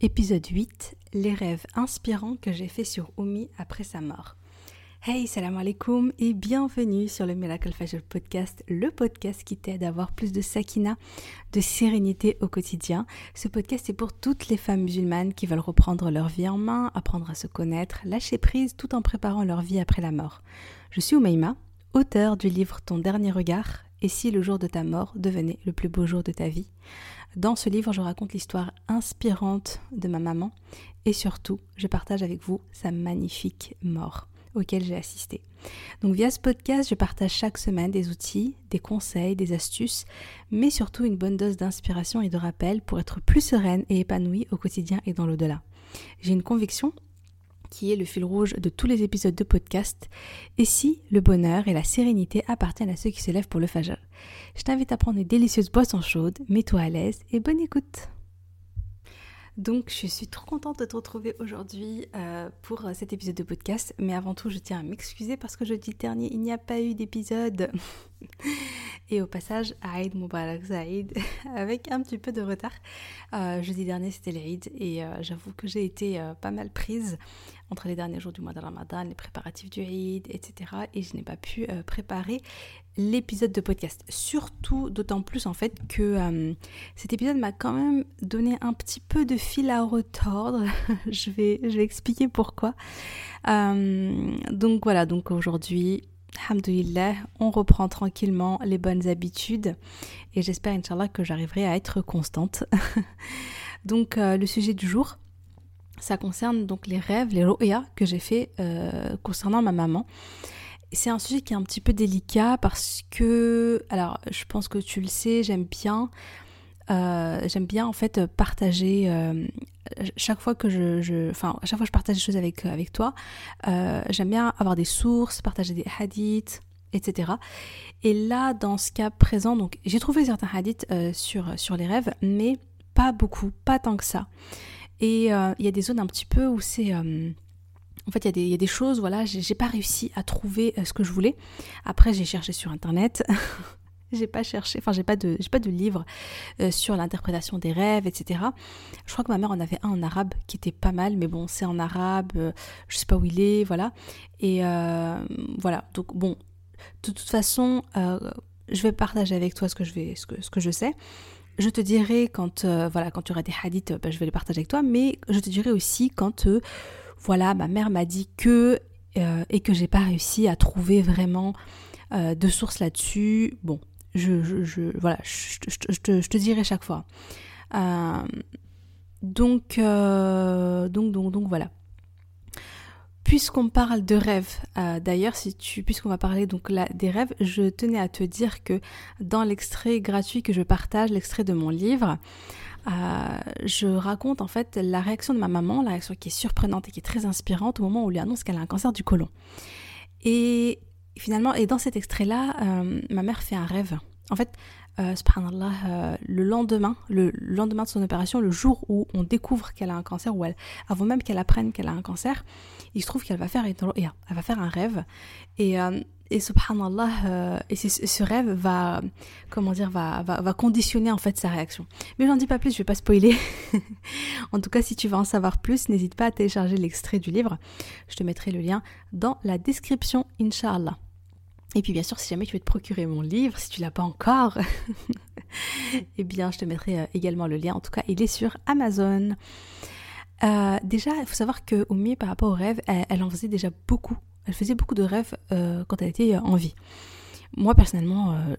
Épisode 8 Les rêves inspirants que j'ai fait sur Oumi après sa mort. Hey, salam alaikum et bienvenue sur le Miracle Fajr Podcast, le podcast qui t'aide à avoir plus de sakina, de sérénité au quotidien. Ce podcast est pour toutes les femmes musulmanes qui veulent reprendre leur vie en main, apprendre à se connaître, lâcher prise tout en préparant leur vie après la mort. Je suis Oumaima, auteur du livre Ton dernier regard et si le jour de ta mort devenait le plus beau jour de ta vie? Dans ce livre, je raconte l'histoire inspirante de ma maman et surtout, je partage avec vous sa magnifique mort auquel j'ai assisté. Donc via ce podcast, je partage chaque semaine des outils, des conseils, des astuces, mais surtout une bonne dose d'inspiration et de rappel pour être plus sereine et épanouie au quotidien et dans l'au-delà. J'ai une conviction qui est le fil rouge de tous les épisodes de podcast, et si le bonheur et la sérénité appartiennent à ceux qui se lèvent pour le fajr. Je t'invite à prendre une délicieuse boisson chaude, mets-toi à l'aise et bonne écoute donc je suis trop contente de te retrouver aujourd'hui euh, pour euh, cet épisode de podcast. Mais avant tout, je tiens à m'excuser parce que jeudi dernier, il n'y a pas eu d'épisode. Et au passage, Aïd Mubarak Zaïd, avec un petit peu de retard. Euh, jeudi dernier, c'était l'Aïd et j'avoue que j'ai été pas mal prise entre les derniers jours du mois de Ramadan, les préparatifs du Eid, etc. Et je n'ai pas pu préparer l'épisode de podcast. Surtout, d'autant plus en fait que euh, cet épisode m'a quand même donné un petit peu de fil à retordre. je, vais, je vais expliquer pourquoi. Euh, donc voilà, donc aujourd'hui, Alhamdulillah, on reprend tranquillement les bonnes habitudes et j'espère, Inch'Allah, que j'arriverai à être constante. donc euh, le sujet du jour, ça concerne donc les rêves, les roya que j'ai fait concernant ma maman c'est un sujet qui est un petit peu délicat parce que, alors je pense que tu le sais, j'aime bien, euh, j'aime bien en fait partager euh, chaque fois que je, enfin chaque fois je partage des choses avec avec toi, euh, j'aime bien avoir des sources, partager des hadiths, etc. Et là, dans ce cas présent, donc j'ai trouvé certains hadiths sur sur les rêves, mais pas beaucoup, pas tant que ça. Et il y a des zones un petit peu où c'est en fait, il y, a des choses, voilà, j'ai pas réussi à trouver euh, ce que je voulais. Après, j'ai cherché sur Internet. j'ai pas cherché, enfin, j'ai pas de, pas de livre euh, sur l'interprétation des rêves, etc. Je crois que ma mère en avait un en arabe qui était pas mal, mais bon, c'est en arabe, euh, je sais pas où il est, voilà. Et voilà, donc bon, de toute façon, je vais partager avec toi ce que je vais, ce que, ce que je sais. Je te dirai quand, voilà, quand tu auras des hadiths, bah, je vais les partager avec toi, mais je te dirai aussi quand voilà, ma mère m'a dit que euh, et que j'ai pas réussi à trouver vraiment euh, de sources là-dessus. Bon, je, voilà, je, te, dirai chaque fois. Euh, donc, donc, donc, donc, voilà. Puisqu'on parle de rêves, d'ailleurs, si tu, puisqu'on va parler donc là des rêves, je tenais à te dire que dans l'extrait gratuit que je partage, l'extrait de mon livre, euh, je raconte en fait la réaction de ma maman, la réaction qui est surprenante et qui est très inspirante au moment où on lui annonce qu'elle a un cancer du côlon. Et finalement, et dans cet extrait-là, euh, ma mère fait un rêve. En fait, euh, subhanallah, le lendemain, le lendemain de son opération, le jour où on découvre qu'elle a un cancer, ou elle, avant même qu'elle apprenne qu'elle a un cancer, il se trouve qu'elle va faire elle va faire un rêve. Et et subhanallah, euh, et ce rêve va, comment dire, va, va, va, conditionner en fait sa réaction. Mais j'en dis pas plus, je vais pas spoiler. en tout cas, si tu veux en savoir plus, n'hésite pas à télécharger l'extrait du livre. Je te mettrai le lien dans la description, inshallah. Et puis bien sûr, si jamais tu veux te procurer mon livre, si tu l'as pas encore, eh bien, je te mettrai euh, également le lien. En tout cas, il est sur Amazon. Euh, déjà, il faut savoir que Oumi, par rapport au rêve, elle en faisait déjà beaucoup elle faisait beaucoup de rêves euh, quand elle était en vie. Moi, personnellement, euh,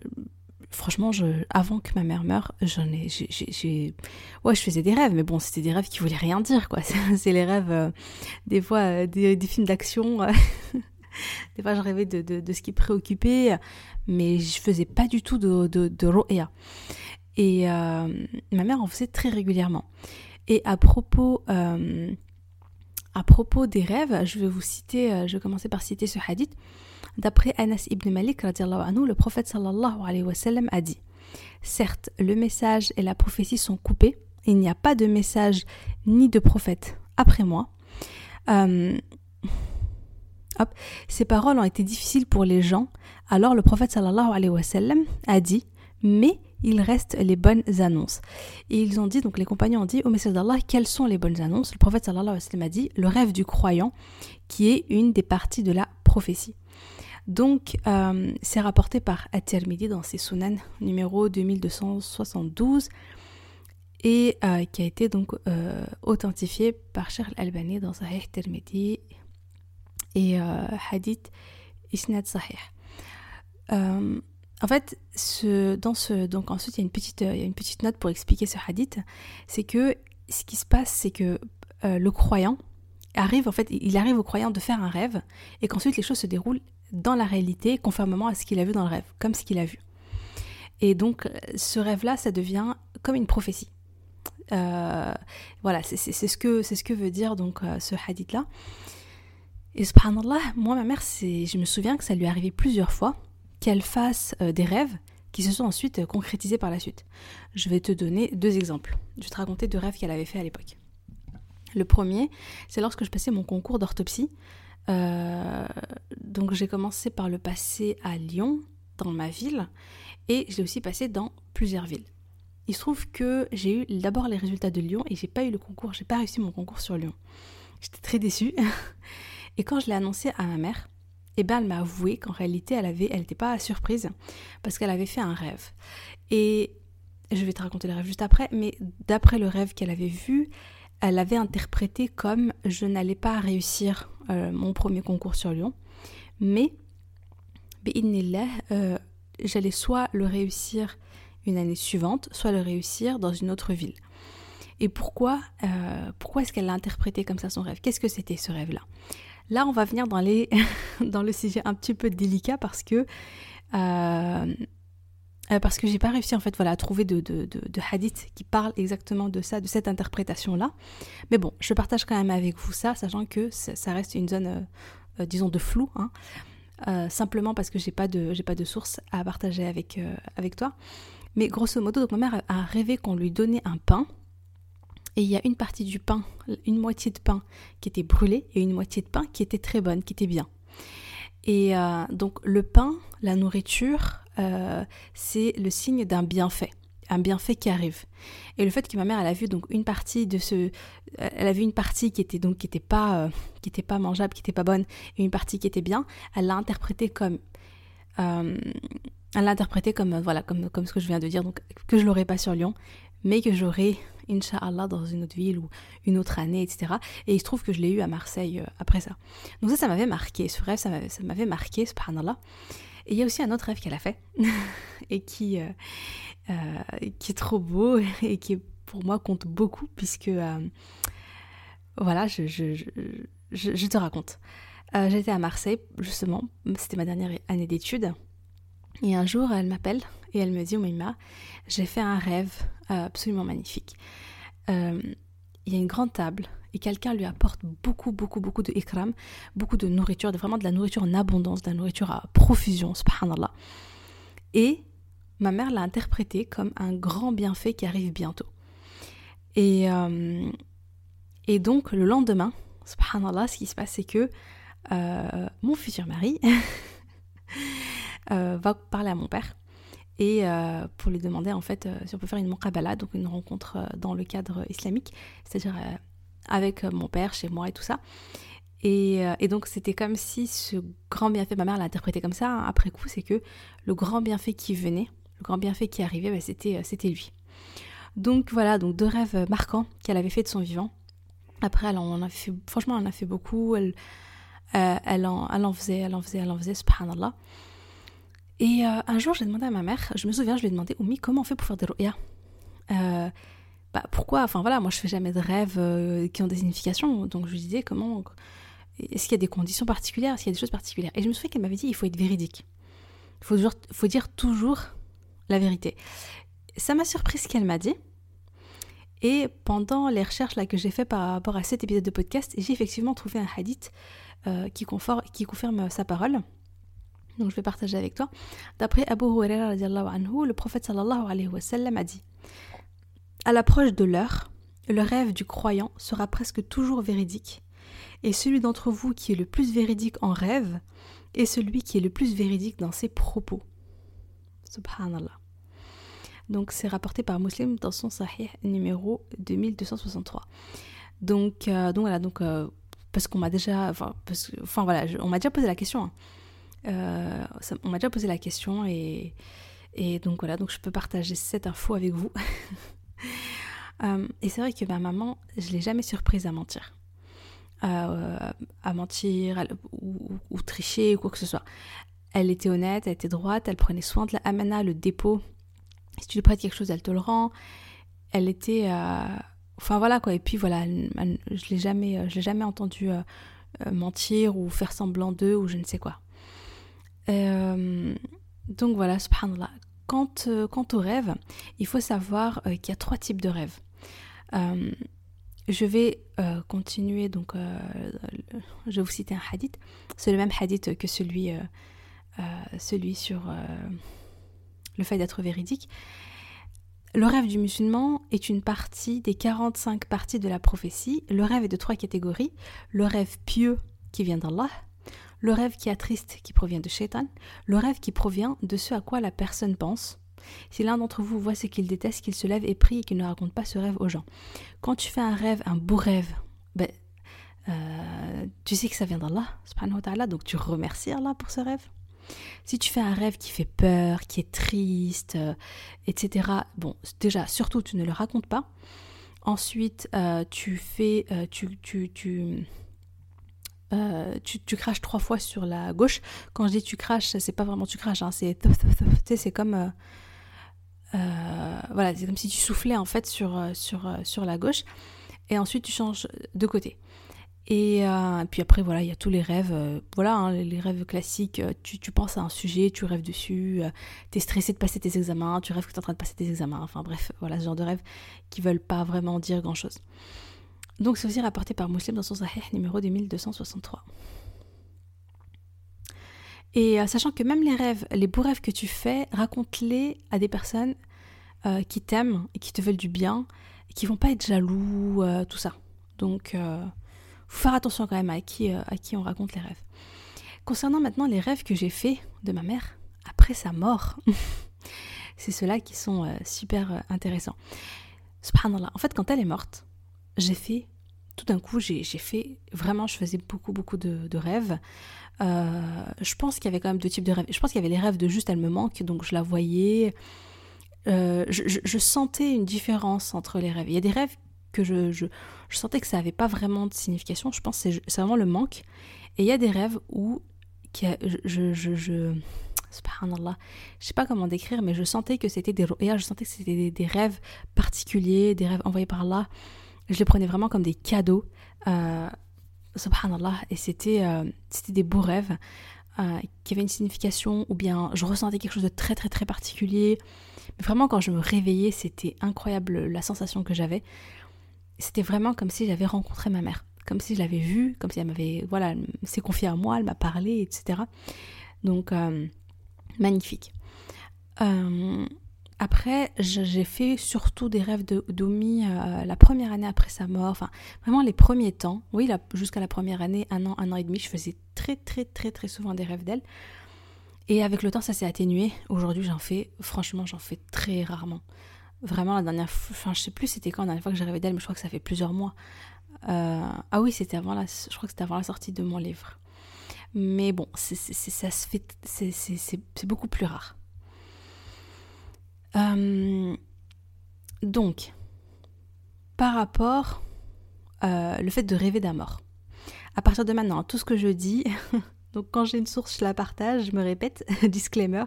franchement, avant que ma mère meure, j'en ai, j'ai, ouais, je faisais des rêves, mais bon, c'était des rêves qui voulaient rien dire, quoi. C'est les rêves, des fois, des, films d'action. des fois, je rêvais de, ce qui préoccupait, mais je faisais pas du tout de, de, de Et ma mère en faisait très régulièrement. Et à propos à propos des rêves, je vais vous citer, euh, je vais commencer par citer ce hadith. D'après Anas ibn Malik, le prophète sallallahu wa sallam a dit Certes, le message et la prophétie sont coupés, il n'y a pas de message ni de prophète après moi. Euh, hop, ces paroles ont été difficiles pour les gens, alors le prophète sallallahu wa sallam a dit Mais il reste les bonnes annonces. Et ils ont dit, donc les compagnons ont dit au message d'Allah, quelles sont les bonnes annonces? Le prophète sallallahu alayhi wa sallam a dit, le rêve du croyant, qui est une des parties de la prophétie. Donc, euh, c'est rapporté par At-Tirmidhi dans ses Sunan numéro 2272 et euh, qui a été donc euh, authentifié par Sheikh Al-Albani dans Sahih Tirmidhi et Hadith Isnad Sahih. En fait, dans ce, donc ensuite il y, a une petite, a une petite note pour expliquer ce hadith, c'est que ce qui se passe, c'est que le croyant arrive, en fait, il arrive au croyant de faire un rêve et qu'ensuite les choses se déroulent dans la réalité conformément à ce qu'il a vu dans le rêve, comme ce qu'il a vu. Et donc ce rêve-là, ça devient comme une prophétie. Euh, voilà, c'est ce, que, ce que veut dire donc euh, ce hadith-là. Et subhanallah, moi, ma mère, je me souviens que ça lui est arrivé plusieurs fois qu'elle fasse euh, des rêves qui se sont ensuite concrétisés par la suite. Je vais te donner deux exemples. Je vais te raconter deux rêves qu'elle avait fait à l'époque. Le premier, c'est lorsque je passais mon concours d'orthopsie. Euh, donc j'ai commencé par le passer à Lyon, dans ma ville, et je l'ai aussi passé dans plusieurs villes. Il se trouve que j'ai eu d'abord les résultats de Lyon et j'ai pas eu le concours, j'ai pas réussi mon concours sur Lyon. J'étais très déçue. Et quand je l'ai annoncé à ma mère, eh ben elle m'a avoué qu'en réalité elle avait, elle n'était pas surprise parce qu'elle avait fait un rêve. Et je vais te raconter le rêve juste après, mais d'après le rêve qu'elle avait vu, elle avait interprété comme je n'allais pas réussir euh, mon premier concours sur Lyon, mais euh, j'allais soit le réussir une année suivante, soit le réussir dans une autre ville. Et pourquoi, euh, pourquoi est-ce qu'elle l'a interprété comme ça son rêve? Qu'est-ce que c'était ce rêve-là? Là, on va venir dans, le sujet un petit peu délicat parce que euh, euh, parce j'ai pas réussi en fait à trouver de, de, hadith qui parle exactement de ça, de cette interprétation là. Mais bon, je partage quand même avec vous ça, sachant que ça reste une zone, euh, euh, disons, de flou, hein. simplement parce que j'ai pas pas de source à partager avec toi. Mais grosso modo, ma mère a rêvé qu'on lui donnait un pain. Et il y a une partie du pain, une moitié de pain qui était brûlée et une moitié de pain qui était très bonne, qui était bien. Et donc le pain, la nourriture, euh, c'est le signe d'un bienfait un bienfait qui arrive. Et le fait que ma mère elle a vu donc une partie de ce elle a vu une partie qui était donc qui était pas euh, qui était pas mangeable, qui était pas bonne et une partie qui était bien, elle l'a interprété comme euh, elle l'a interprété comme voilà comme comme ce que je viens de dire donc que je l'aurais pas sur Lyon mais que j'aurais Inch'Allah dans une autre ville ou une autre année, etc. Et il se trouve que je l'ai eu à Marseille après ça. Donc ça, ça m'avait marqué. Ce rêve, ça m'avait marqué, subhanallah. Et il y a aussi un autre rêve qu'elle a fait et qui, euh, euh, qui est trop beau et qui pour moi compte beaucoup puisque euh, voilà, je, te raconte. J'étais à Marseille justement, c'était ma dernière année d'études. Et un jour, elle m'appelle et elle me dit, Oumima, j'ai fait un rêve absolument magnifique. Il y a une grande table et quelqu'un lui apporte beaucoup, beaucoup, beaucoup de ikram, beaucoup de nourriture, vraiment de la nourriture en abondance, de la nourriture à profusion, subhanallah. Et ma mère l'a interprété comme un grand bienfait qui arrive bientôt. Et, euh, donc, le lendemain, subhanallah, ce qui se passe, c'est que euh, mon futur mari euh, va parler à mon père et pour lui demander en fait si on peut faire une muqabala, donc une rencontre dans le cadre islamique, c'est-à-dire avec euh, mon père chez moi et tout ça. Euh, et, donc c'était comme si ce grand bienfait, ma mère l'a interprété comme ça hein, après coup, c'est que le grand bienfait qui venait, le grand bienfait qui arrivait, bah, c'était, euh, c'était lui. Donc voilà, donc deux rêves marquants qu'elle avait fait de son vivant. Après, elle en a fait, franchement, elle en a fait beaucoup. Elle, elle, en, elle en faisait, elle en faisait, elle en faisait, subhanallah. Et un jour, j'ai demandé à ma mère, je me souviens, je lui ai demandé, Oumi, comment on fait pour faire des ru'ya bah, pourquoi? Enfin voilà, moi je fais jamais de rêves euh, qui ont des significations, donc je lui disais comment. Est-ce qu'il y a des conditions particulières? Est-ce qu'il y a des choses particulières? Et je me souviens qu'elle m'avait dit il faut être véridique. Il faut, faut dire toujours la vérité. Ça m'a surpris ce qu'elle m'a dit. Et pendant les recherches là, que j'ai fait par rapport à cet épisode de podcast, j'ai effectivement trouvé un hadith euh, qui confirme sa parole. Donc je vais partager avec toi. D'après Abu Huraira, le prophète sallallahu alayhi wa sallam a dit à l'approche de l'heure, le rêve du croyant sera presque toujours véridique, et celui d'entre vous qui est le plus véridique en rêve est celui qui est le plus véridique dans ses propos. Subhanallah. Donc c'est rapporté par Muslim dans son Sahih numéro 2263. Donc, donc voilà, donc parce qu'on m'a déjà, enfin voilà, on m'a déjà posé la question. Hein. On m'a déjà posé la question et, donc voilà, donc je peux partager cette info avec vous. et c'est vrai que ma maman, je l'ai jamais surprise à mentir. Euh, à mentir ou, tricher ou quoi que ce soit. Elle était honnête, elle était droite, elle prenait soin de la amana, le dépôt. Si tu lui prêtes quelque chose, elle te le rend. Elle était... Euh, enfin voilà quoi. Et puis voilà, je l'ai jamais, euh, l'ai jamais entendu mentir ou faire semblant d'eux ou je ne sais quoi. Donc voilà, subhanallah. Quant, quant aux rêves, il faut savoir qu'il y a trois types de rêves. Je vais euh, continuer, donc euh, je vais vous citer un hadith. C'est le même hadith que celui, euh, celui sur le fait d'être véridique. Le rêve du musulman est une partie des 45 parties de la prophétie. Le rêve est de trois catégories. Le rêve pieux qui vient d'Allah, le rêve qui attriste qui provient de Shaitan, le rêve qui provient de ce à quoi la personne pense, si l'un d'entre vous voit ce qu'il déteste, qu'il se lève et prie et qu'il ne raconte pas ce rêve aux gens. Quand tu fais un rêve, un beau rêve, ben, euh, tu sais que ça vient d'Allah, donc tu remercies Allah pour ce rêve. Si tu fais un rêve qui fait peur, qui est triste, euh, etc., bon, déjà, surtout, tu ne le racontes pas. Ensuite, euh, tu fais, tu, tu, tu, tu, craches trois fois sur la gauche. Quand je dis tu craches, c'est pas vraiment tu craches, hein, c'est c'est comme euh, voilà, c'est comme si tu soufflais en fait sur, euh, sur, euh, sur la gauche. Et ensuite, tu changes de côté. Et puis après, voilà, il y a tous les rêves. voilà, hein, les rêves classiques. Tu, penses à un sujet, tu rêves dessus. tu es stressé de passer tes examens, tu rêves que tu es en train de passer tes examens. Enfin bref, voilà, ce genre de rêves qui veulent pas vraiment dire grand-chose. Donc c'est aussi rapporté par Muslim dans son Sahih numéro 2263. Et euh, sachant que même les rêves, les beaux rêves que tu fais, raconte-les à des personnes euh, qui t'aiment et qui te veulent du bien et qui vont pas être jaloux, euh, tout ça. Donc, faut faire attention quand même à qui, à qui on raconte les rêves. Concernant maintenant les rêves que j'ai faits de ma mère après sa mort, c'est ceux-là qui sont super intéressants. Subhanallah. En fait, quand elle est morte, j'ai fait tout d'un coup, j'ai fait vraiment, je faisais beaucoup, beaucoup de, rêves. Euh, je pense qu'il y avait quand même deux types de rêves. Je pense qu'il y avait les rêves de juste elle me manque, donc je la voyais. Euh, je, sentais une différence entre les rêves. Il y a des rêves que je, je, sentais que ça n'avait pas vraiment de signification. Je pense que c'est vraiment le manque. Et il y a des rêves où qui je, je, je, subhanallah, je sais pas comment décrire, mais je sentais que c'était des, c'était des, rêves particuliers, des rêves envoyés par là je les prenais vraiment comme des cadeaux. Euh, subhanallah. Et c'était euh, c'était des beaux rêves euh, qui avaient une signification, ou bien je ressentais quelque chose de très très très particulier. Mais vraiment, quand je me réveillais, c'était incroyable la sensation que j'avais. C'était vraiment comme si j'avais rencontré ma mère. Comme si je l'avais vue, comme si elle m'avait. Voilà, s'est confiée à moi, elle m'a parlé, etc. Donc, magnifique. Après, j'ai fait surtout des rêves de d'Omi euh, la première année après sa mort, enfin vraiment les premiers temps. Oui, jusqu'à la première année, un an, un an et demi, je faisais très très très très souvent des rêves d'elle. Et avec le temps, ça s'est atténué. Aujourd'hui, j'en fais, franchement, j'en fais très rarement. Vraiment, la dernière fois, enfin je sais plus c'était quand la dernière fois que j'ai rêvé d'elle, mais je crois que ça fait plusieurs mois. Euh, ah oui, c'était avant la, je crois que c'était avant la sortie de mon livre. Mais bon, ça se fait, c'est beaucoup plus rare. Euh, donc, par rapport euh, le fait de rêver d'un mort. À partir de maintenant, tout ce que je dis, donc quand j'ai une source, je la partage, je me répète, disclaimer.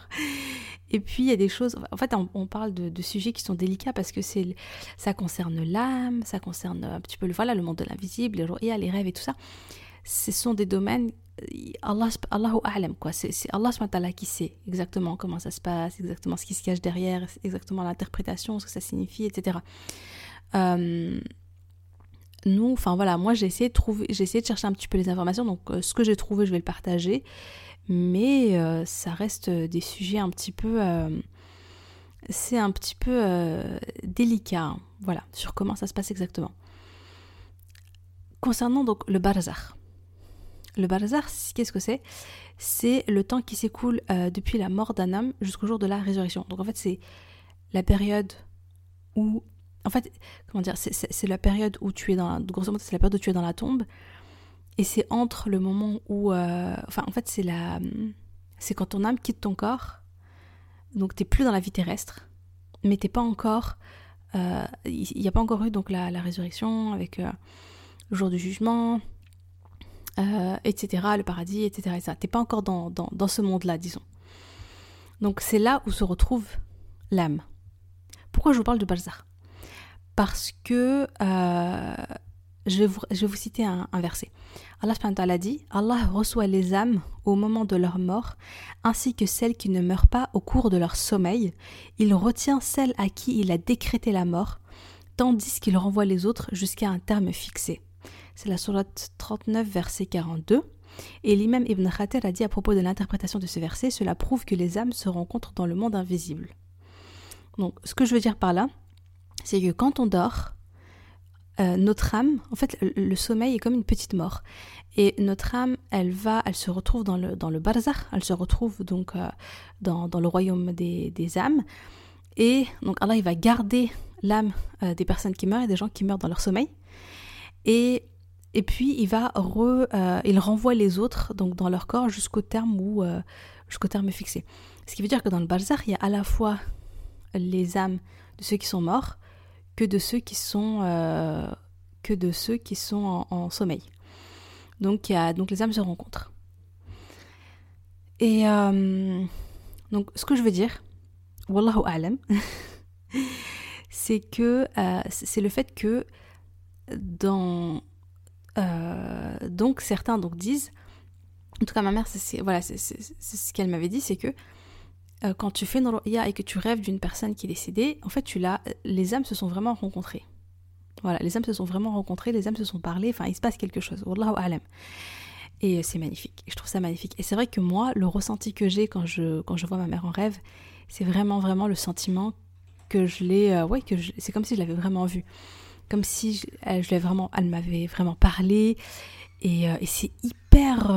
Et puis il y a des choses, en fait on, parle de, sujets qui sont délicats parce que c'est, ça concerne l'âme, ça concerne un petit peu le, voilà, le monde de l'invisible, les, les rêves et tout ça. Ce sont des domaines Allah, Allahu A'lam, quoi. C'est Allah qui sait exactement comment ça se passe, exactement ce qui se cache derrière, exactement l'interprétation, ce que ça signifie, etc. Euh, nous, enfin voilà, moi j'ai essayé de trouver, j'ai essayé de chercher un petit peu les informations, donc euh, ce que j'ai trouvé, je vais le partager, mais euh, ça reste des sujets un petit peu, c'est un petit peu délicat, hein, voilà, sur comment ça se passe exactement. Concernant donc le barzakh, le barzakh, qu'est-ce que c'est? C'est le temps qui s'écoule euh, depuis la mort d'un homme jusqu'au jour de la résurrection. Donc en fait, c'est la période où en fait, comment dire, c'est la période où tu es dans, la, grosso modo, c'est la période où tu es dans la tombe, et c'est entre le moment où, euh, enfin, en fait, c'est la, c'est quand ton âme quitte ton corps, donc t'es plus dans la vie terrestre, mais t'es pas encore, euh, il n'y a pas encore eu donc la, résurrection avec le jour du jugement, etc., le paradis, etc. Tu T'es pas encore dans, dans, dans ce monde-là, disons. Donc c'est là où se retrouve l'âme. Pourquoi je vous parle de Balzar parce que euh, je, vais vous, je, vous, citer un, verset. Allah a dit Allah reçoit les âmes au moment de leur mort, ainsi que celles qui ne meurent pas au cours de leur sommeil. Il retient celles à qui il a décrété la mort, tandis qu'il renvoie les autres jusqu'à un terme fixé. C'est la sourate 39, verset 42. Et l'imam Ibn Khatir a dit à propos de l'interprétation de ce verset Cela prouve que les âmes se rencontrent dans le monde invisible. Donc, ce que je veux dire par là, c'est que quand on dort, euh, notre âme, en fait, le, sommeil est comme une petite mort. Et notre âme, elle va, elle se retrouve dans le, dans le barzakh, elle se retrouve donc euh, dans, dans, le royaume des, des, âmes. Et donc Allah, il va garder l'âme euh, des personnes qui meurent et des gens qui meurent dans leur sommeil. Et, et puis, il va re, il renvoie les autres donc dans leur corps jusqu'au terme, où, jusqu'au terme fixé. Ce qui veut dire que dans le barzakh, il y a à la fois les âmes de ceux qui sont morts, que de ceux qui sont, euh, que de ceux qui sont en, sommeil. Donc, y a, donc les âmes se rencontrent. Et euh, donc ce que je veux dire, Wallahu alam, c'est que euh, c'est le fait que dans donc certains donc disent, en tout cas ma mère c'est voilà ce qu'elle m'avait dit, c'est que euh, quand tu fais une ru'ya et que tu rêves d'une personne qui est décédée, en fait, tu l'as, les âmes se sont vraiment rencontrées. Voilà, les âmes se sont vraiment rencontrées, les âmes se sont parlées, enfin, il se passe quelque chose. Wallahu alam. Et euh, c'est magnifique. Je trouve ça magnifique. Et c'est vrai que moi, le ressenti que j'ai quand je, quand je vois ma mère en rêve, c'est vraiment, vraiment le sentiment que je l'ai. Euh, ouais, que c'est comme si je l'avais vraiment vue. Comme si je, je l'avais vraiment. Elle m'avait vraiment parlé. Et, hyper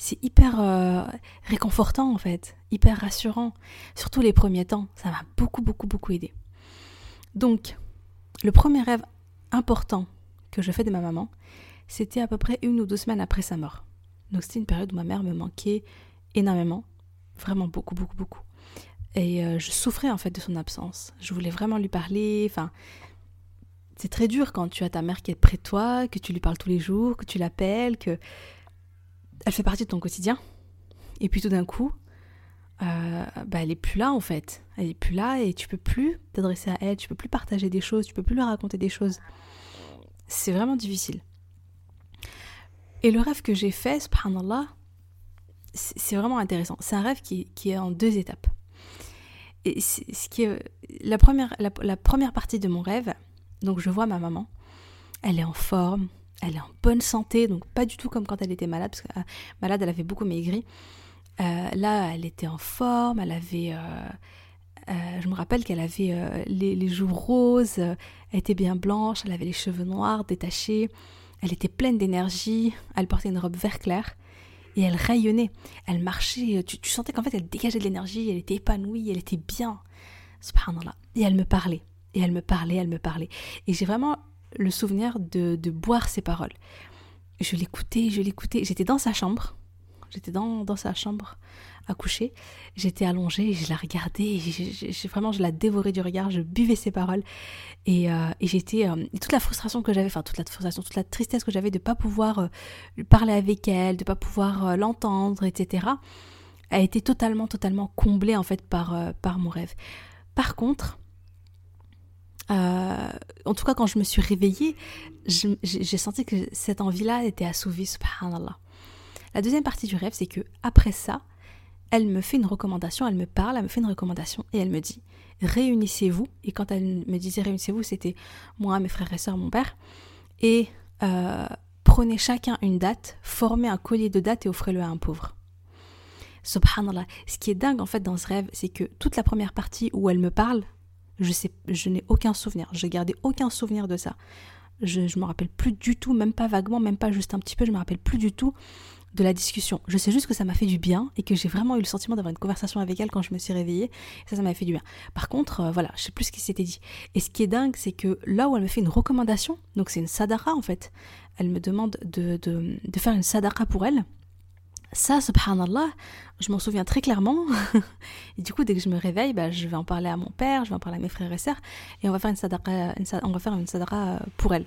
c'est hyper euh, réconfortant en fait, hyper rassurant. Surtout les premiers temps, ça m'a beaucoup beaucoup beaucoup aidé. Donc, le premier rêve important que je fais de ma maman, c'était à peu près une ou deux semaines après sa mort. Donc c'était une période où ma mère me manquait énormément, vraiment beaucoup beaucoup beaucoup. Et euh, je souffrais en fait de son absence. Je voulais vraiment lui parler, enfin c'est très dur quand tu as ta mère qui est près de toi, que tu lui parles tous les jours, que tu l'appelles, que elle fait partie de ton quotidien. Et puis tout d'un coup, euh, bah, elle est plus là en fait. Elle est plus là et tu peux plus t'adresser à elle, tu peux plus partager des choses, tu peux plus lui raconter des choses. C'est vraiment difficile. Et le rêve que j'ai fait, subhanallah, c'est vraiment intéressant. C'est un rêve qui, est en deux étapes. Et ce qui est la première, la première partie de mon rêve, donc je vois ma maman, elle est en forme, elle est en bonne santé, donc pas du tout comme quand elle était malade, parce que euh, malade, elle avait beaucoup maigri. Euh, là, elle était en forme, elle avait... Euh, je me rappelle qu'elle avait les, joues roses, elle était bien blanche, elle avait les cheveux noirs, détachés, elle était pleine d'énergie, elle portait une robe vert clair et elle rayonnait. Elle marchait, tu, tu sentais qu'en fait elle dégageait de l'énergie, elle était épanouie, elle était bien. Subhanallah. Et elle me parlait, et elle me parlait, elle me parlait. Et j'ai vraiment le souvenir de, boire ses paroles. Je l'écoutais, je l'écoutais. J'étais dans sa chambre. J'étais dans, dans sa chambre à coucher. J'étais allongée, je la regardais, vraiment, je la dévorais du regard, je buvais ses paroles. Et, euh, j'étais. Euh, toute la frustration que j'avais, enfin, toute la frustration, toute la tristesse que j'avais de pas pouvoir euh, parler avec elle, de pas pouvoir l'entendre, etc., a été totalement, totalement comblée, en fait, par, mon rêve. Par contre, en tout cas, quand je me suis réveillée, j'ai senti que cette envie-là était assouvie, subhanallah. La deuxième partie du rêve, c'est que après ça, elle me fait une recommandation, elle me parle, elle me fait une recommandation et elle me dit réunissez-vous. Et quand elle me disait réunissez-vous, c'était moi, mes frères et sœurs, mon père. Et euh, prenez chacun une date, formez un collier de dates et offrez-le à un pauvre. Subhanallah. Ce qui est dingue en fait dans ce rêve, c'est que toute la première partie où elle me parle, je sais, je n'ai aucun souvenir. Je gardé aucun souvenir de ça. Je ne me rappelle plus du tout, même pas vaguement, même pas juste un petit peu, je me rappelle plus du tout de la discussion. Je sais juste que ça m'a fait du bien et que j'ai vraiment eu le sentiment d'avoir une conversation avec elle quand je me suis réveillée. ça, ça m'a fait du bien. Par contre, euh, voilà, je sais plus ce qui s'était dit. Et ce qui est dingue, c'est que là où elle me fait une recommandation, donc c'est une sadaqa en fait, elle me demande de, de, faire une sadaqa pour elle. Ça, subhanallah, je m'en souviens très clairement. et du coup, dès que je me réveille, bah, je vais en parler à mon père, je vais en parler à mes frères et sœurs, et on va faire une sadaqa, on va faire une sadaqa euh, pour elle.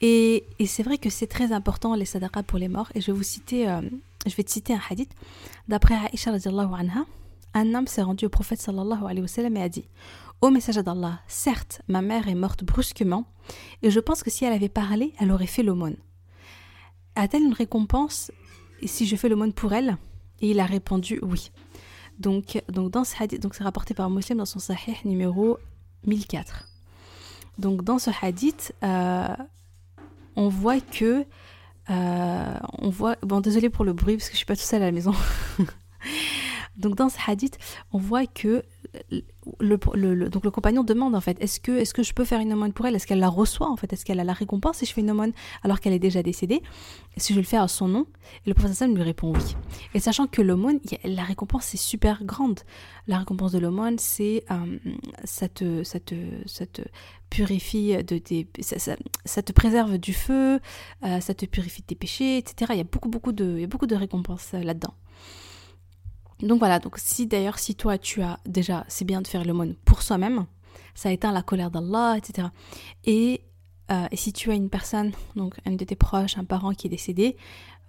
Et, c'est vrai que c'est très important les sadaqas pour les morts. Et je vais vous citer, euh, je vais te citer un hadith. D'après Aisha anha, un homme s'est rendu au prophète sallallahu alayhi wa sallam et a dit Ô messager d'Allah, certes, ma mère est morte brusquement, et je pense que si elle avait parlé, elle aurait fait l'aumône. A-t-elle une récompense si je fais l'aumône pour elle? Et il a répondu oui. Donc, donc dans ce hadith, donc c'est rapporté par Muslim dans son Sahih numéro 1004. Donc dans ce hadith, euh, on voit que euh, on voit bon désolé pour le bruit parce que je suis pas tout seule à la maison. Donc dans ce hadith on voit que le, donc le compagnon demande en fait est-ce que, est que je peux faire une aumône pour elle? Est-ce qu'elle la reçoit en fait? Est-ce qu'elle a la récompense si je fais une aumône alors qu'elle est déjà décédée? Si je le fais à son nom? Et le professeur lui répond oui. Et sachant que l'aumône, la récompense est super grande. La récompense de l'aumône, c'est euh, ça, te, ça, te, ça te purifie de tes, ça, te préserve du feu, euh, ça te purifie de tes péchés, etc. Il y a beaucoup beaucoup de, il y a beaucoup de récompenses euh, là-dedans. Donc voilà, donc si d'ailleurs si toi tu as déjà, c'est bien de faire l'aumône pour soi-même, ça éteint la colère d'Allah, etc. Euh, et, si tu as une personne, donc un de tes proches, un parent qui est décédé,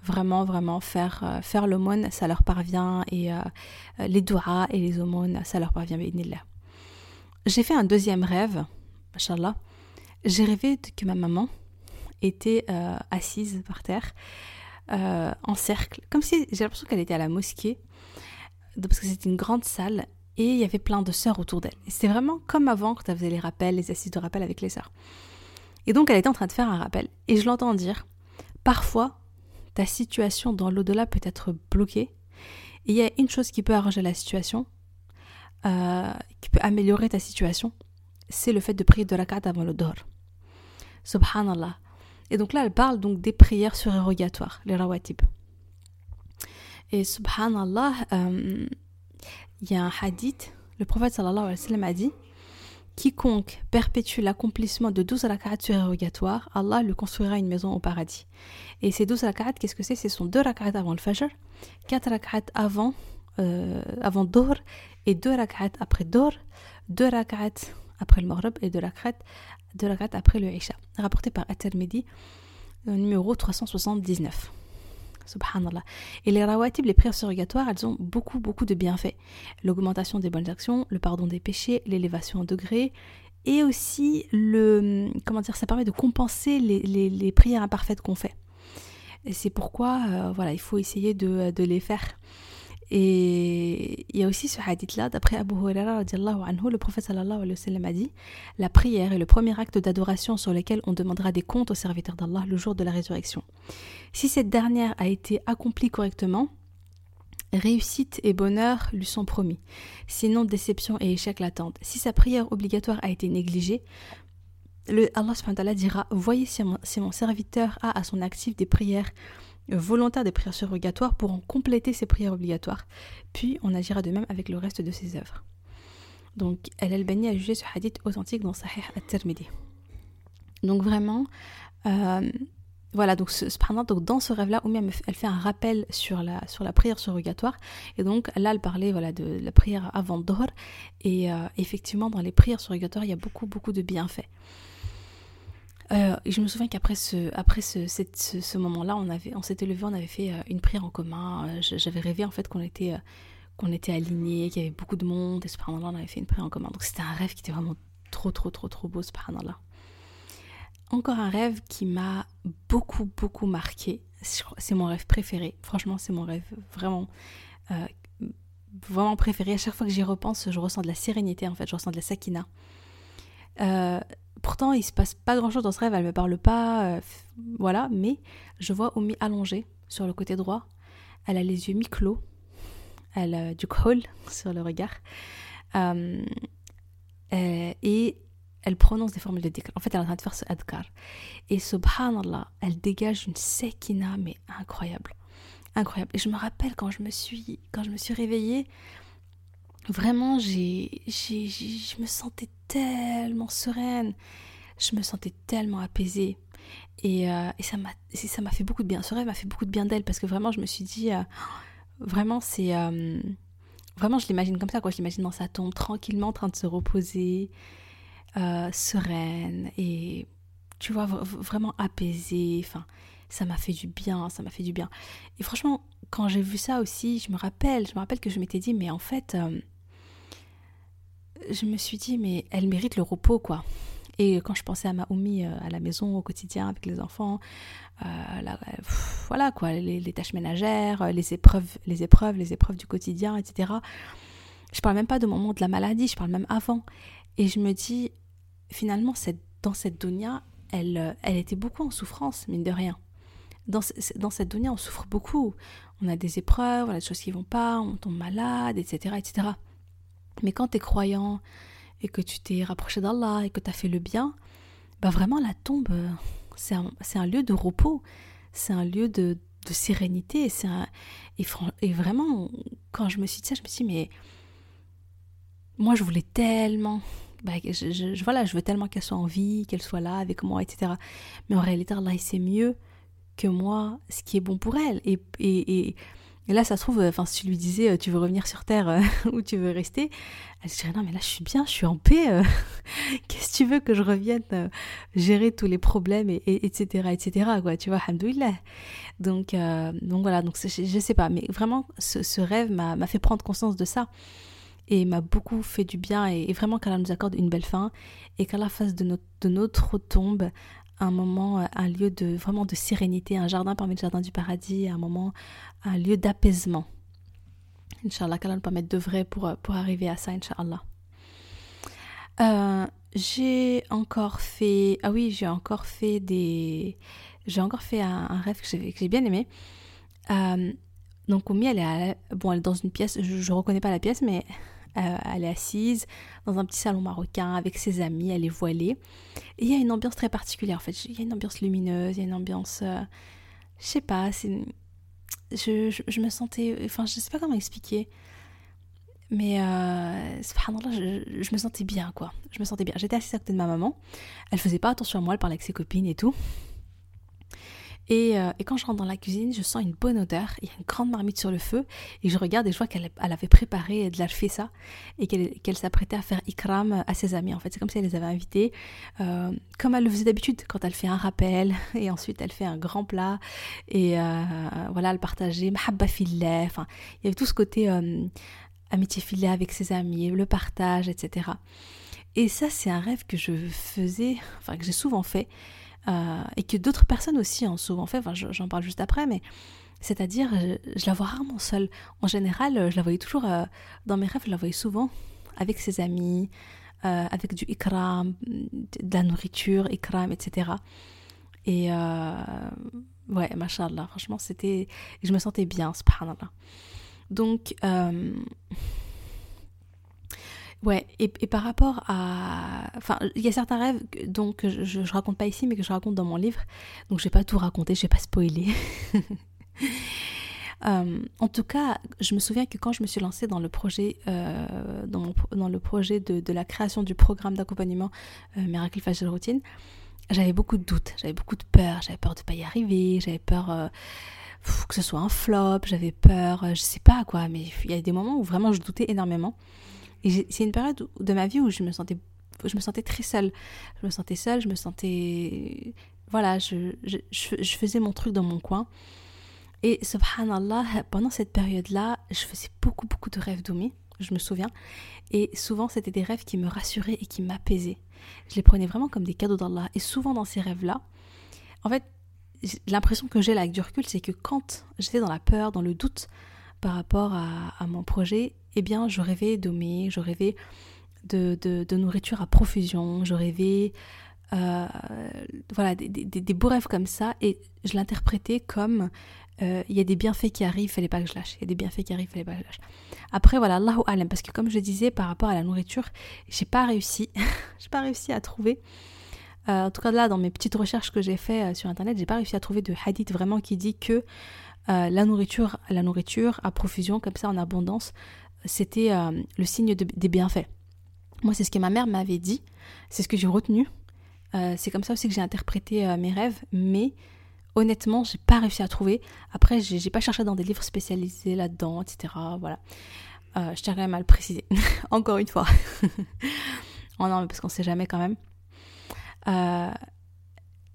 vraiment, vraiment faire, euh, faire l'aumône, ça leur parvient, et euh, les doigts et les aumônes, ça leur parvient, là. J'ai fait un deuxième rêve, machallah. J'ai rêvé que ma maman était assise par terre, en cercle, comme si j'ai l'impression qu'elle était à la mosquée, parce que c'était une grande salle et il y avait plein de sœurs autour d'elle. C'était vraiment comme avant quand elle faisait les rappels, les assises de rappel avec les sœurs. Et donc elle était en train de faire un rappel. Et je l'entends dire, parfois, ta situation dans l'au-delà peut être bloquée. Et il y a une chose qui peut arranger la situation, euh, qui peut améliorer ta situation, c'est le fait de prier de la carte avant le dor. Subhanallah. Et donc là, elle parle donc des prières surérogatoires, les rawatib. Et subhanallah, euh, il y a un hadith, le prophète sallallahu alayhi wa sallam a dit Quiconque perpétue l'accomplissement de 12 rak'at surérogatoires, Allah lui construira une maison au paradis. Et ces 12 rak'at, qu'est-ce que c'est? Ce sont 2 rak'at avant le fajr, 4 rak'at avant, euh, avant Dohr, et 2 rak'at après Dohr, 2 rak'at après le Maghrib et 2 rak'at, 2 rak'at après le Isha. Rapporté par At-Tirmidhi, numéro 379. Et les rawatib, les prières surrogatoires, elles ont beaucoup, beaucoup de bienfaits. L'augmentation des bonnes actions, le pardon des péchés, l'élévation en degré, et aussi le, comment dire, ça permet de compenser les, prières imparfaites qu'on fait. Et c'est pourquoi, euh, voilà, il faut essayer de, de les faire. Et il y a aussi ce hadith-là, d'après Abu Huraira, le prophète sallallahu alayhi wa sallam a dit La prière est le premier acte d'adoration sur lequel on demandera des comptes aux serviteurs d'Allah le jour de la résurrection. Si cette dernière a été accomplie correctement, réussite et bonheur lui sont promis. Sinon, déception et échec l'attendent. Si sa prière obligatoire a été négligée, le Allah dira Voyez si mon serviteur a à son actif des prières volontaire des prières surrogatoires pour en compléter ses prières obligatoires. Puis on agira de même avec le reste de ses œuvres. Donc El Albani a jugé ce hadith authentique dans Sahih at-Tirmidhi. Donc vraiment, euh, voilà, donc, ce, donc dans ce rêve-là, elle fait un rappel sur la, sur la prière surrogatoire. Et donc là, elle parlait voilà, de la prière avant Dohr. Et euh, effectivement, dans les prières surrogatoires, il y a beaucoup, beaucoup de bienfaits. Euh, je me souviens qu'après ce, après ce, ce, moment-là, on on s'était levé, on avait fait euh, une prière en commun. Euh, j'avais rêvé en fait qu'on était, qu'on était alignés, qu'il y avait beaucoup de monde. Et subhanallah, on avait fait une prière en commun. Donc c'était un rêve qui était vraiment trop, trop, trop, trop beau, subhanallah. Encore un rêve qui m'a beaucoup, beaucoup marqué. C'est mon rêve préféré. Franchement, c'est mon rêve vraiment, vraiment préféré. À chaque fois que j'y repense, je ressens de la sérénité en fait, je ressens de la sakina. Pourtant, il se passe pas grand chose dans ce rêve, elle me parle pas, euh, voilà, mais je vois Omi allongée sur le côté droit. Elle a les yeux mi-clos, elle a du col sur le regard, euh, euh, et elle prononce des formules de dhikr. En fait, elle est en train de faire ce adkar. Et subhanallah, elle dégage une sekina, mais incroyable. incroyable. Et je me rappelle quand je me suis, quand je me suis réveillée, vraiment, j'ai, je me sentais tellement sereine, je me sentais tellement apaisée. Et, euh, et ça m'a ça m'a fait beaucoup de bien. Ce rêve m'a fait beaucoup de bien d'elle parce que vraiment, je me suis dit, euh, vraiment, c'est. Euh, vraiment, je l'imagine comme ça, quoi. Je l'imagine dans sa tombe, tranquillement, en train de se reposer, sereine et, tu vois, vraiment apaisée. Enfin, ça m'a fait du bien, ça m'a fait du bien. Et franchement, quand j'ai vu ça aussi, je me rappelle, je me rappelle que je m'étais dit, mais en fait, je me suis dit, mais elle mérite le repos, quoi. Et quand je pensais à ma Oumi euh, à la maison, au quotidien, avec les enfants, euh, voilà quoi, les, tâches ménagères, euh, les épreuves, les épreuves, les épreuves du quotidien, etc. Je parle même pas de moment de la maladie, je parle même avant. Et je me dis, finalement, cette, dans cette donia, elle, elle était beaucoup en souffrance, mine de rien. Dans, dans cette donia, on souffre beaucoup. On a des épreuves, on a des choses qui vont pas, on tombe malade, etc. etc. Mais quand tu es croyant, et que tu t'es rapproché d'Allah et que tu as fait le bien, bah vraiment la tombe, euh, c'est un, lieu de repos, c'est un lieu de, sérénité. Un, et, et, vraiment, quand je me suis dit ça, je me suis dit, mais moi je voulais tellement, bah, je, voilà, je veux tellement qu'elle soit en vie, qu'elle soit là avec moi, etc. Mais en réalité, Allah, il sait mieux que moi ce qui est bon pour elle. Et, et, et là, ça se trouve, enfin, si tu lui disais, euh, tu veux revenir sur Terre euh, ou tu veux rester, elle se dirait, non, mais là, je suis bien, je suis en paix. Euh. Qu'est-ce que tu veux que je revienne gérer tous les problèmes, et, etc., etc., quoi, tu vois, alhamdoulilah. Donc, donc voilà, donc je, ne sais pas, mais vraiment, ce, rêve m'a fait prendre conscience de ça et m'a beaucoup fait du bien et, vraiment qu'Allah nous accorde une belle fin et qu'Allah fasse de notre, de notre tombe un moment, un lieu de vraiment de sérénité, un jardin parmi les jardins du paradis, un moment, un lieu d'apaisement. Inch'Allah, qu'Allah nous permette de vrai pour, pour arriver à ça, Inch'Allah. Euh, j'ai encore fait, ah oui, j'ai encore fait des, j'ai encore fait un, rêve que j'ai bien aimé. Euh, donc Oumi, elle est, bon, elle est dans une pièce, je, ne reconnais pas la pièce, mais euh, elle est assise dans un petit salon marocain avec ses amis, elle est voilée. Et il y a une ambiance très particulière en fait. Il y a une ambiance lumineuse, il y a une ambiance. Euh, je sais pas, c'est. Je, je, me sentais. Enfin, je sais pas comment expliquer. Mais euh, je, je, me sentais bien quoi. Je me sentais bien. J'étais assise à côté de ma maman. Elle faisait pas attention à moi, elle parlait avec ses copines et tout. Euh, et, quand je rentre dans la cuisine, je sens une bonne odeur. Il y a une grande marmite sur le feu. Et je regarde et je vois qu'elle avait préparé de la ça et qu'elle s'apprêtait à faire ikram à ses amis. En fait, c'est comme si elle les avait invités, euh, comme elle le faisait d'habitude, quand elle fait un rappel et ensuite elle fait un grand plat. Et euh, voilà, elle partageait mahabba. Enfin, il y avait tout ce côté amitié fillah avec ses amis, le partage, etc. Et ça, c'est un rêve que je faisais, enfin que j'ai souvent fait. Euh, et que d'autres personnes aussi ont souvent fait, enfin j'en parle juste après, mais c'est-à-dire je, la vois rarement seule. En général, je la voyais toujours euh, dans mes rêves, je la voyais souvent avec ses amis, euh, avec du ikram, de la nourriture, ikram, etc. Et ouais, machallah, franchement, c'était. Je me sentais bien, subhanallah. Donc, Ouais, et, par rapport à... Enfin, il y a certains rêves donc, je, je raconte pas ici, mais que je raconte dans mon livre. Donc je vais pas tout raconter, je vais pas spoiler. Euh, en tout cas, je me souviens que quand je me suis lancée dans le projet, euh, dans, dans, le projet de, de, la création du programme d'accompagnement euh, Miracle Facial Routine, j'avais beaucoup de doutes, j'avais beaucoup de peur, j'avais peur de pas y arriver, j'avais peur que ce soit un flop, j'avais peur, je sais pas quoi, mais il y a des moments où vraiment je doutais énormément. C'est une période de ma vie où je me sentais, je me sentais très seule. Je me sentais seule, je me sentais. Voilà, je, je, faisais mon truc dans mon coin. Et subhanallah, pendant cette période-là, je faisais beaucoup, beaucoup de rêves d'Oumi, je me souviens. Et souvent, c'était des rêves qui me rassuraient et qui m'apaisaient. Je les prenais vraiment comme des cadeaux d'Allah. Et souvent, dans ces rêves-là, en fait, l'impression que j'ai là avec du recul, c'est que quand j'étais dans la peur, dans le doute par rapport à mon projet, eh bien, je rêvais d'hommes, je rêvais de, de, nourriture à profusion, je rêvais euh, voilà, des, des, beaux rêves comme ça, et je l'interprétais comme euh, il y a des bienfaits qui arrivent, fallait pas que je lâche. Il y a des bienfaits qui arrivent, fallait pas que je lâche. Après, voilà, Allahu alam, parce que comme je disais par rapport à la nourriture, j'ai pas réussi, j'ai pas réussi à trouver. Euh, en tout cas, là, dans mes petites recherches que j'ai fait sur internet, j'ai pas réussi à trouver de hadith vraiment qui dit que la nourriture, la nourriture à profusion, comme ça en abondance, c'était le signe des bienfaits. Moi, c'est ce que ma mère m'avait dit, c'est ce que j'ai retenu. c'est comme ça aussi que j'ai interprété mes rêves, mais honnêtement, j'ai pas réussi à trouver. Après, j'ai pas cherché dans des livres spécialisés là-dedans, etc. Voilà. Euh, je tiens quand même à le préciser. Encore une fois. oh non, parce qu'on sait jamais quand même. Euh,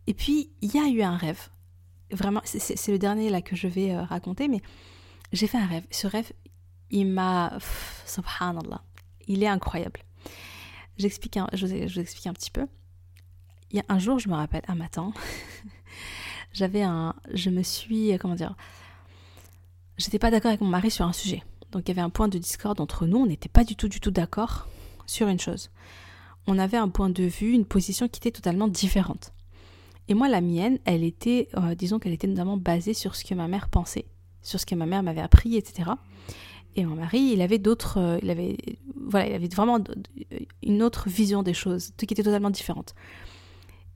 et puis, il y a eu un rêve. Vraiment, c'est le dernier là que je vais euh, raconter, mais j'ai fait un rêve. Ce rêve, il m'a. Subhanallah. Il est incroyable. J'explique je, je vous explique un petit peu. Il y a un jour, je me rappelle, un matin, j'avais un. Je me suis. Comment dire J'étais pas d'accord avec mon mari sur un sujet. Donc il y avait un point de discorde entre nous. On n'était pas du tout, du tout d'accord sur une chose. On avait un point de vue, une position qui était totalement différente. Et moi, la mienne, elle était, euh, disons qu'elle était notamment basée sur ce que ma mère pensait, sur ce que ma mère m'avait appris, etc. Et mon mari, il avait d'autres, euh, il avait, voilà, il avait vraiment une autre vision des choses, qui était totalement différente.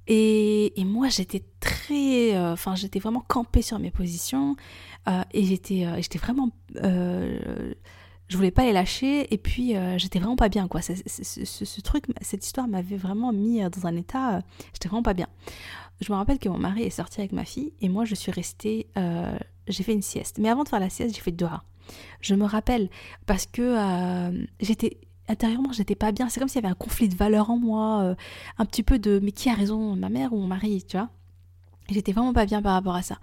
Et, moi, j'étais très. Euh, enfin, j'étais vraiment campée sur mes positions. Euh, et j'étais j'étais vraiment. je voulais pas les lâcher. Et puis, j'étais vraiment pas bien, quoi. Ce, truc, cette histoire m'avait vraiment mis dans un état. j'étais vraiment pas bien. Je me rappelle que mon mari est sorti avec ma fille. Et moi, je suis restée. j'ai fait une sieste. Mais avant de faire la sieste, j'ai fait dehors. Je me rappelle parce que j'étais intérieurement, j'étais pas bien. C'est comme s'il y avait un conflit de valeurs en moi, euh, un petit peu de mais qui a raison, ma mère ou mon mari, tu vois. J'étais vraiment pas bien par rapport à ça.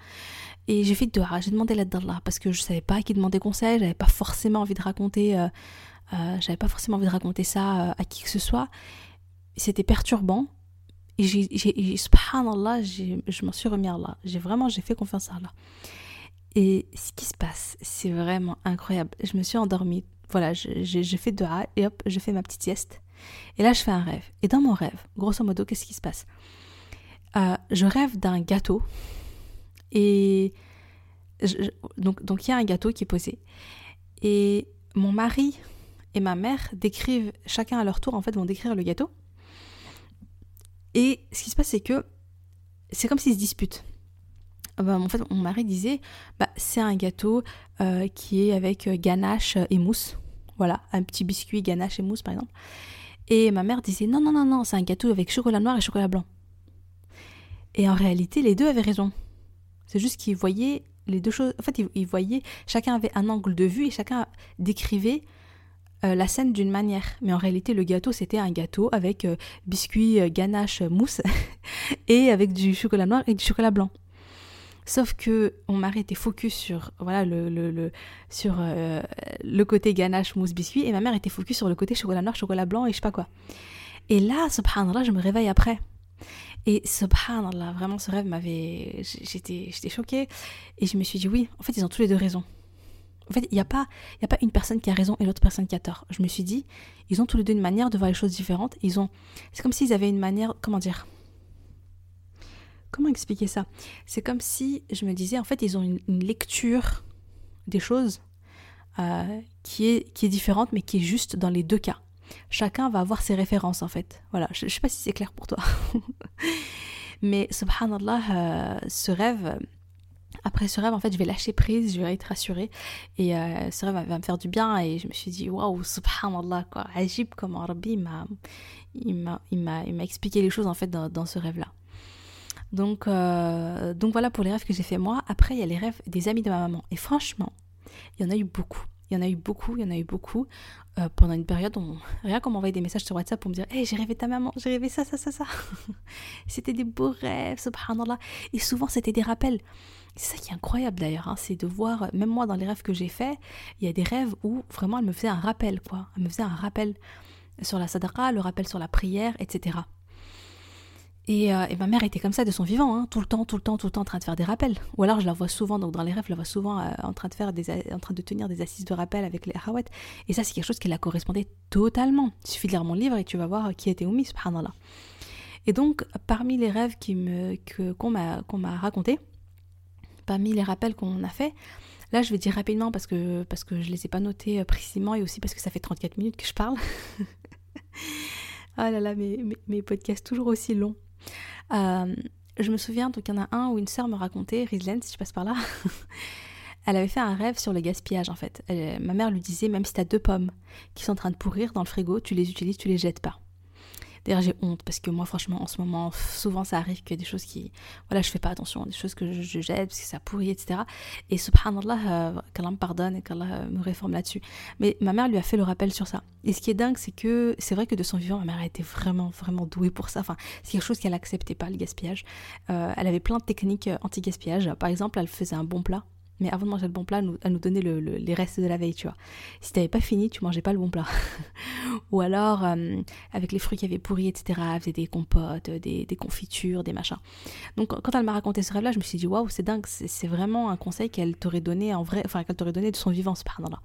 Et j'ai fait dehors, j'ai demandé l'aide d'Allah parce que je savais pas à qui demander conseil, j'avais pas forcément envie de raconter, euh, euh, j'avais pas forcément envie de raconter ça à qui que ce soit. C'était perturbant. Et j'ai, subhanallah, je m'en suis remis à Allah. J'ai vraiment, j'ai fait confiance à Allah. Et ce qui se passe, c'est vraiment incroyable. Je me suis endormie voilà, j'ai fait deux A et hop, je fais ma petite sieste. Et là, je fais un rêve. Et dans mon rêve, grosso modo, qu'est-ce qui se passe? Euh, Je rêve d'un gâteau. Et donc, donc il y a un gâteau qui est posé. Et mon mari et ma mère décrivent, chacun à leur tour, en fait, vont décrire le gâteau. Et ce qui se passe, c'est que c'est comme s'ils se disputent. Ah bah, en fait, mon mari disait, bah, c'est un gâteau euh, qui est avec euh, ganache et mousse. Voilà, un petit biscuit ganache et mousse par exemple. Et ma mère disait, non, non, non, non, c'est un gâteau avec chocolat noir et chocolat blanc. Et en réalité, les deux avaient raison. C'est juste qu'ils voyaient les deux choses. En fait, ils, voyaient, chacun avait un angle de vue et chacun décrivait euh, la scène d'une manière. Mais en réalité, le gâteau, c'était un gâteau avec biscuit, ganache, mousse et avec du chocolat noir et du chocolat blanc. Sauf que mon mari était focus sur voilà le, le, sur euh, le côté ganache mousse biscuit et ma mère était focus sur le côté chocolat noir chocolat blanc et je sais pas quoi. Et là subhanallah je me réveille après. Et subhanallah vraiment ce rêve m'avait j'étais j'étais choquée et je me suis dit oui en fait ils ont tous les deux raison. En fait, il n'y a, pas, y a pas une personne qui a raison et l'autre personne qui a tort. Je me suis dit, ils ont tous les deux une manière de voir les choses différentes. Ils ont, c'est comme s'ils avaient une manière, comment dire, Comment expliquer ça? C'est comme si je me disais, en fait, ils ont une, lecture des choses euh, qui, est, qui est différente, mais qui est juste dans les deux cas. Chacun va avoir ses références, en fait. Voilà, je ne sais pas si c'est clair pour toi. mais subhanallah, euh, ce rêve, après ce rêve, en fait, je vais lâcher prise, je vais être rassurée. Et euh, ce rêve va me faire du bien. Et je me suis dit, waouh, subhanallah, quoi. Ajib, comme Rabbi il m'a, expliqué les choses, en fait, dans ce rêve-là. Donc, euh, donc voilà pour les rêves que j'ai fait moi. Après, il y a les rêves des amis de ma maman. Et franchement, il y en a eu beaucoup. Il y en a eu beaucoup, il y en a eu beaucoup. Euh, pendant une période, on, rien qu'on m'envoyait des messages sur WhatsApp pour me dire Hey, j'ai rêvé ta maman, j'ai rêvé ça, ça, ça, ça. c'était des beaux rêves, subhanallah. Et souvent, c'était des rappels. C'est ça qui est incroyable d'ailleurs, hein, c'est de voir, même moi dans les rêves que j'ai faits, il y a des rêves où vraiment elle me faisait un rappel, quoi. Elle me faisait un rappel sur la sadaqa, le rappel sur la prière, etc. Euh, et, ma mère était comme ça de son vivant, hein, tout le temps, tout le temps, tout le temps en train de faire des rappels. Ou alors je la vois souvent, donc dans les rêves, je la vois souvent euh, en train de faire des, en train de tenir des assises de rappel avec les hawat. Et ça, c'est quelque chose qui la correspondait totalement. Il suffit de lire mon livre et tu vas voir qui était Oumi, subhanallah. Et donc, parmi les rêves qu'on m'a, qu'on raconté, parmi les rappels qu'on a fait, là je vais dire rapidement parce que, parce que je les ai pas notés euh, précisément et aussi parce que ça fait 34 minutes que je parle. ah là là, mes podcasts toujours aussi longs. Euh, je me souviens, donc il y en a un où une sœur me racontait, Rizlen, si je passe par là, elle avait fait un rêve sur le gaspillage en fait. ma mère lui disait même si tu as deux pommes qui sont en train de pourrir dans le frigo, tu les utilises, tu les jettes pas. D'ailleurs, j'ai honte parce que moi, franchement, en ce moment, souvent, ça arrive a des choses qui. Voilà, je fais pas attention, des choses que je, jette parce que ça pourrit, etc. Et subhanallah, euh, qu'Allah me pardonne et qu'Allah euh, me réforme là-dessus. Mais ma mère lui a fait le rappel sur ça. Et ce qui est dingue, c'est que c'est vrai que de son vivant, ma mère a été vraiment, vraiment douée pour ça. Enfin, c'est quelque chose qu'elle acceptait pas, le gaspillage. Euh, elle avait plein de techniques anti-gaspillage. Par exemple, elle faisait un bon plat mais avant de manger le bon plat, elle nous donnait les restes de la veille, tu vois. Si t'avais pas fini, tu mangeais pas le bon plat. Ou alors, euh, avec les fruits qui avaient pourri, etc., elle faisait des compotes, des, confitures, des machins. Donc, quand elle m'a raconté ce rêve-là, je me suis dit, waouh, c'est dingue, c'est vraiment un conseil qu'elle t'aurait donné en vrai, qu'elle t'aurait donné de son vivant, pardon-là.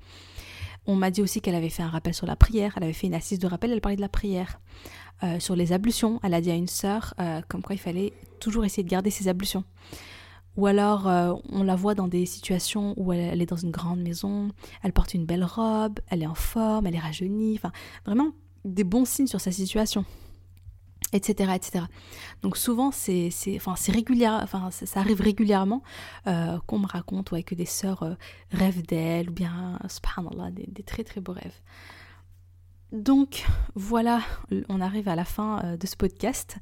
On m'a dit aussi qu'elle avait fait un rappel sur la prière, elle avait fait une assise de rappel, elle parlait de la prière. Euh, sur les ablutions, elle a dit à une sœur euh, comme quoi il fallait toujours essayer de garder ses ablutions. Ou alors euh, on la voit dans des situations où elle, est dans une grande maison, elle porte une belle robe, elle est en forme, elle est rajeunie, enfin vraiment des bons signes sur sa situation, etc. etc. Donc souvent c'est enfin, régulier, enfin, ça, arrive régulièrement euh, qu'on me raconte ouais, que des sœurs euh, rêvent d'elle ou bien, subhanallah, des, des très très beaux rêves. Donc voilà, on arrive à la fin euh, de ce podcast.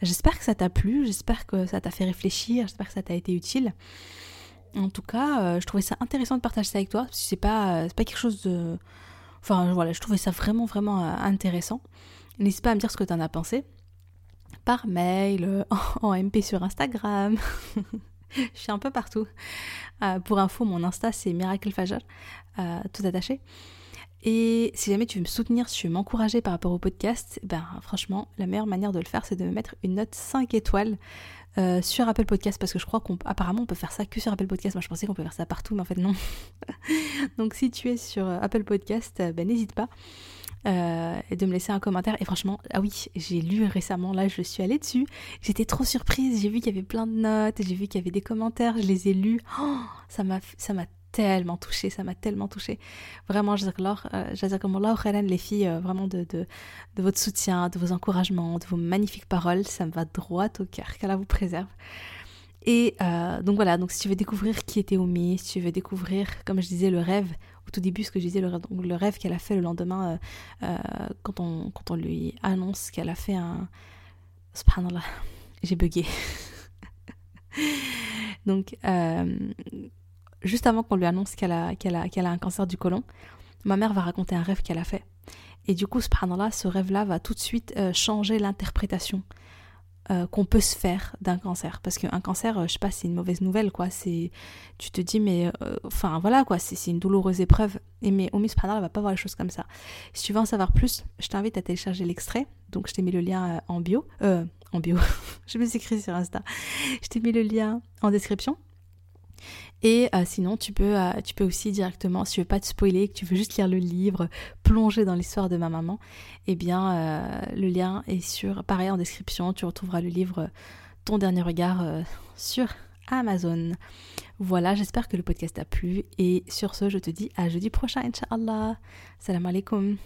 J'espère que ça t'a plu, j'espère que ça t'a fait réfléchir, j'espère que ça t'a été utile. En tout cas, euh, je trouvais ça intéressant de partager ça avec toi, parce que c'est pas, euh, pas quelque chose de... Enfin voilà, je trouvais ça vraiment vraiment intéressant. N'hésite pas à me dire ce que tu en as pensé. Par mail, en MP sur Instagram. je suis un peu partout. pour info, mon Insta c'est Miracle Fajr, tout attaché. Et si jamais tu veux me soutenir, si tu veux m'encourager par rapport au podcast, ben franchement, la meilleure manière de le faire, c'est de me mettre une note 5 étoiles euh, sur Apple Podcast parce que je crois qu'apparemment on, peut faire ça que sur Apple Podcast. Moi je pensais qu'on peut faire ça partout, mais en fait non. Donc si tu es sur euh, Apple Podcast, euh, ben n'hésite pas. de me laisser un commentaire. Et franchement, ah oui, j'ai lu récemment, là je suis allée dessus. J'étais trop surprise, j'ai vu qu'il y avait plein de notes, j'ai vu qu'il y avait des commentaires, je les ai lus. Oh, ça m'a tellement touchée, ça m'a tellement touchée. Vraiment, jazakallah khairan les filles, euh, vraiment de, de, de, votre soutien, de vos encouragements, de vos magnifiques paroles, ça me va droit au cœur, qu'Allah vous préserve. Et euh, donc voilà, donc si tu veux découvrir qui était Omi, si tu veux découvrir, comme je disais, le rêve, au tout début, ce que je disais, le, rêve qu'elle a fait le lendemain, euh, quand, on, quand on lui annonce qu'elle a fait un... J'ai bugué. donc, juste avant qu'on lui annonce qu'elle a, a, a un cancer du côlon, ma mère va raconter un rêve qu'elle a fait. Et du coup, subhanallah, ce rêve-là va tout de suite euh, changer l'interprétation euh, qu'on peut se faire d'un cancer. Parce qu'un cancer, euh, je sais pas, c'est une mauvaise nouvelle, quoi. C'est, tu te dis, mais, enfin, voilà, quoi, c'est, une douloureuse épreuve. Et mais Omi, subhanallah, va pas voir les choses comme ça. Si tu veux en savoir plus, je t'invite à télécharger l'extrait. Donc, je t'ai mis le lien en bio. en bio. je me suis écrit sur Insta. Je t'ai mis le lien en description. Et euh, sinon, tu peux, euh, tu peux aussi directement, si tu veux pas te spoiler, que tu veux juste lire le livre, plonger dans l'histoire de ma maman, eh bien, euh, le lien est sur, pareil en description, tu retrouveras le livre Ton dernier regard sur Amazon. Voilà, j'espère que le podcast t'a plu et sur ce, je te dis à jeudi prochain, Inch'Allah. Salam alaikum.